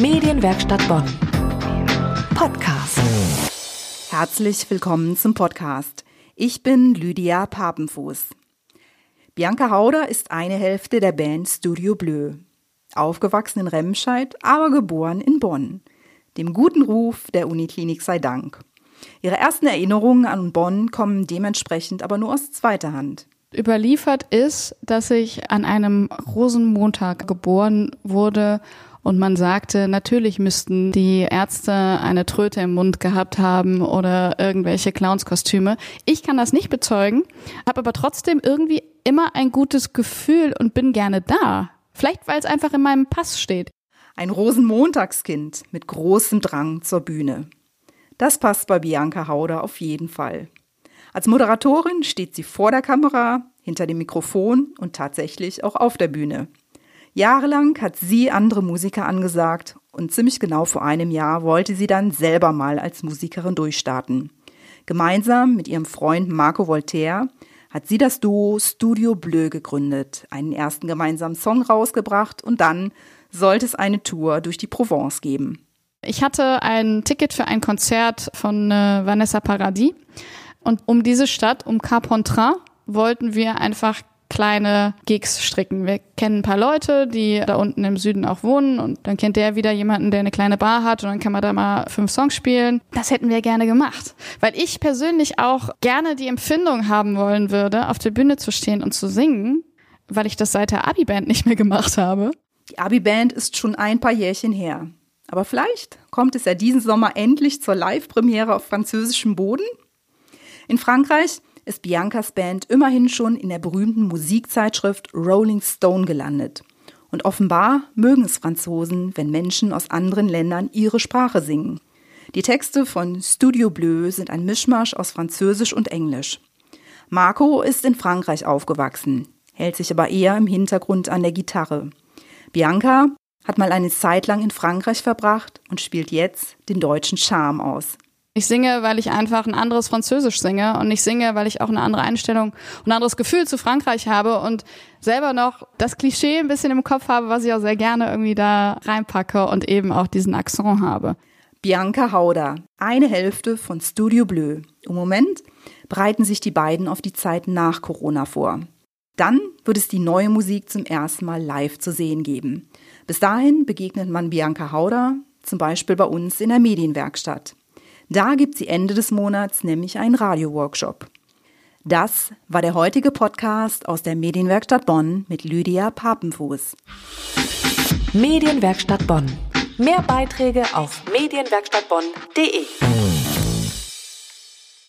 Medienwerkstatt Bonn. Podcast. Herzlich willkommen zum Podcast. Ich bin Lydia Papenfuß. Bianca Hauder ist eine Hälfte der Band Studio Bleu. Aufgewachsen in Remscheid, aber geboren in Bonn. Dem guten Ruf der Uniklinik sei Dank. Ihre ersten Erinnerungen an Bonn kommen dementsprechend aber nur aus zweiter Hand. Überliefert ist, dass ich an einem Rosenmontag geboren wurde und man sagte, natürlich müssten die Ärzte eine Tröte im Mund gehabt haben oder irgendwelche Clownskostüme. Ich kann das nicht bezeugen, habe aber trotzdem irgendwie immer ein gutes Gefühl und bin gerne da. Vielleicht, weil es einfach in meinem Pass steht. Ein Rosenmontagskind mit großem Drang zur Bühne. Das passt bei Bianca Hauder auf jeden Fall. Als Moderatorin steht sie vor der Kamera, hinter dem Mikrofon und tatsächlich auch auf der Bühne. Jahrelang hat sie andere Musiker angesagt und ziemlich genau vor einem Jahr wollte sie dann selber mal als Musikerin durchstarten. Gemeinsam mit ihrem Freund Marco Voltaire hat sie das Duo Studio Bleu gegründet, einen ersten gemeinsamen Song rausgebracht und dann sollte es eine Tour durch die Provence geben. Ich hatte ein Ticket für ein Konzert von äh, Vanessa Paradis und um diese Stadt, um Carpentras, wollten wir einfach kleine Gigs stricken. Wir kennen ein paar Leute, die da unten im Süden auch wohnen und dann kennt der wieder jemanden, der eine kleine Bar hat und dann kann man da mal fünf Songs spielen. Das hätten wir gerne gemacht, weil ich persönlich auch gerne die Empfindung haben wollen würde, auf der Bühne zu stehen und zu singen, weil ich das seit der Abi-Band nicht mehr gemacht habe. Die Abi-Band ist schon ein paar Jährchen her. Aber vielleicht kommt es ja diesen Sommer endlich zur Live-Premiere auf französischem Boden. In Frankreich ist Biancas Band immerhin schon in der berühmten Musikzeitschrift Rolling Stone gelandet. Und offenbar mögen es Franzosen, wenn Menschen aus anderen Ländern ihre Sprache singen. Die Texte von Studio Bleu sind ein Mischmasch aus Französisch und Englisch. Marco ist in Frankreich aufgewachsen, hält sich aber eher im Hintergrund an der Gitarre. Bianca hat mal eine Zeit lang in Frankreich verbracht und spielt jetzt den deutschen Charme aus. Ich singe, weil ich einfach ein anderes Französisch singe und ich singe, weil ich auch eine andere Einstellung und ein anderes Gefühl zu Frankreich habe und selber noch das Klischee ein bisschen im Kopf habe, was ich auch sehr gerne irgendwie da reinpacke und eben auch diesen Akzent habe. Bianca Hauder, eine Hälfte von Studio Bleu. Im Moment bereiten sich die beiden auf die Zeit nach Corona vor. Dann wird es die neue Musik zum ersten Mal live zu sehen geben. Bis dahin begegnet man Bianca Hauder, zum Beispiel bei uns in der Medienwerkstatt. Da gibt sie Ende des Monats nämlich einen Radioworkshop. Das war der heutige Podcast aus der Medienwerkstatt Bonn mit Lydia Papenfuß. Medienwerkstatt Bonn. Mehr Beiträge auf medienwerkstattbonn.de.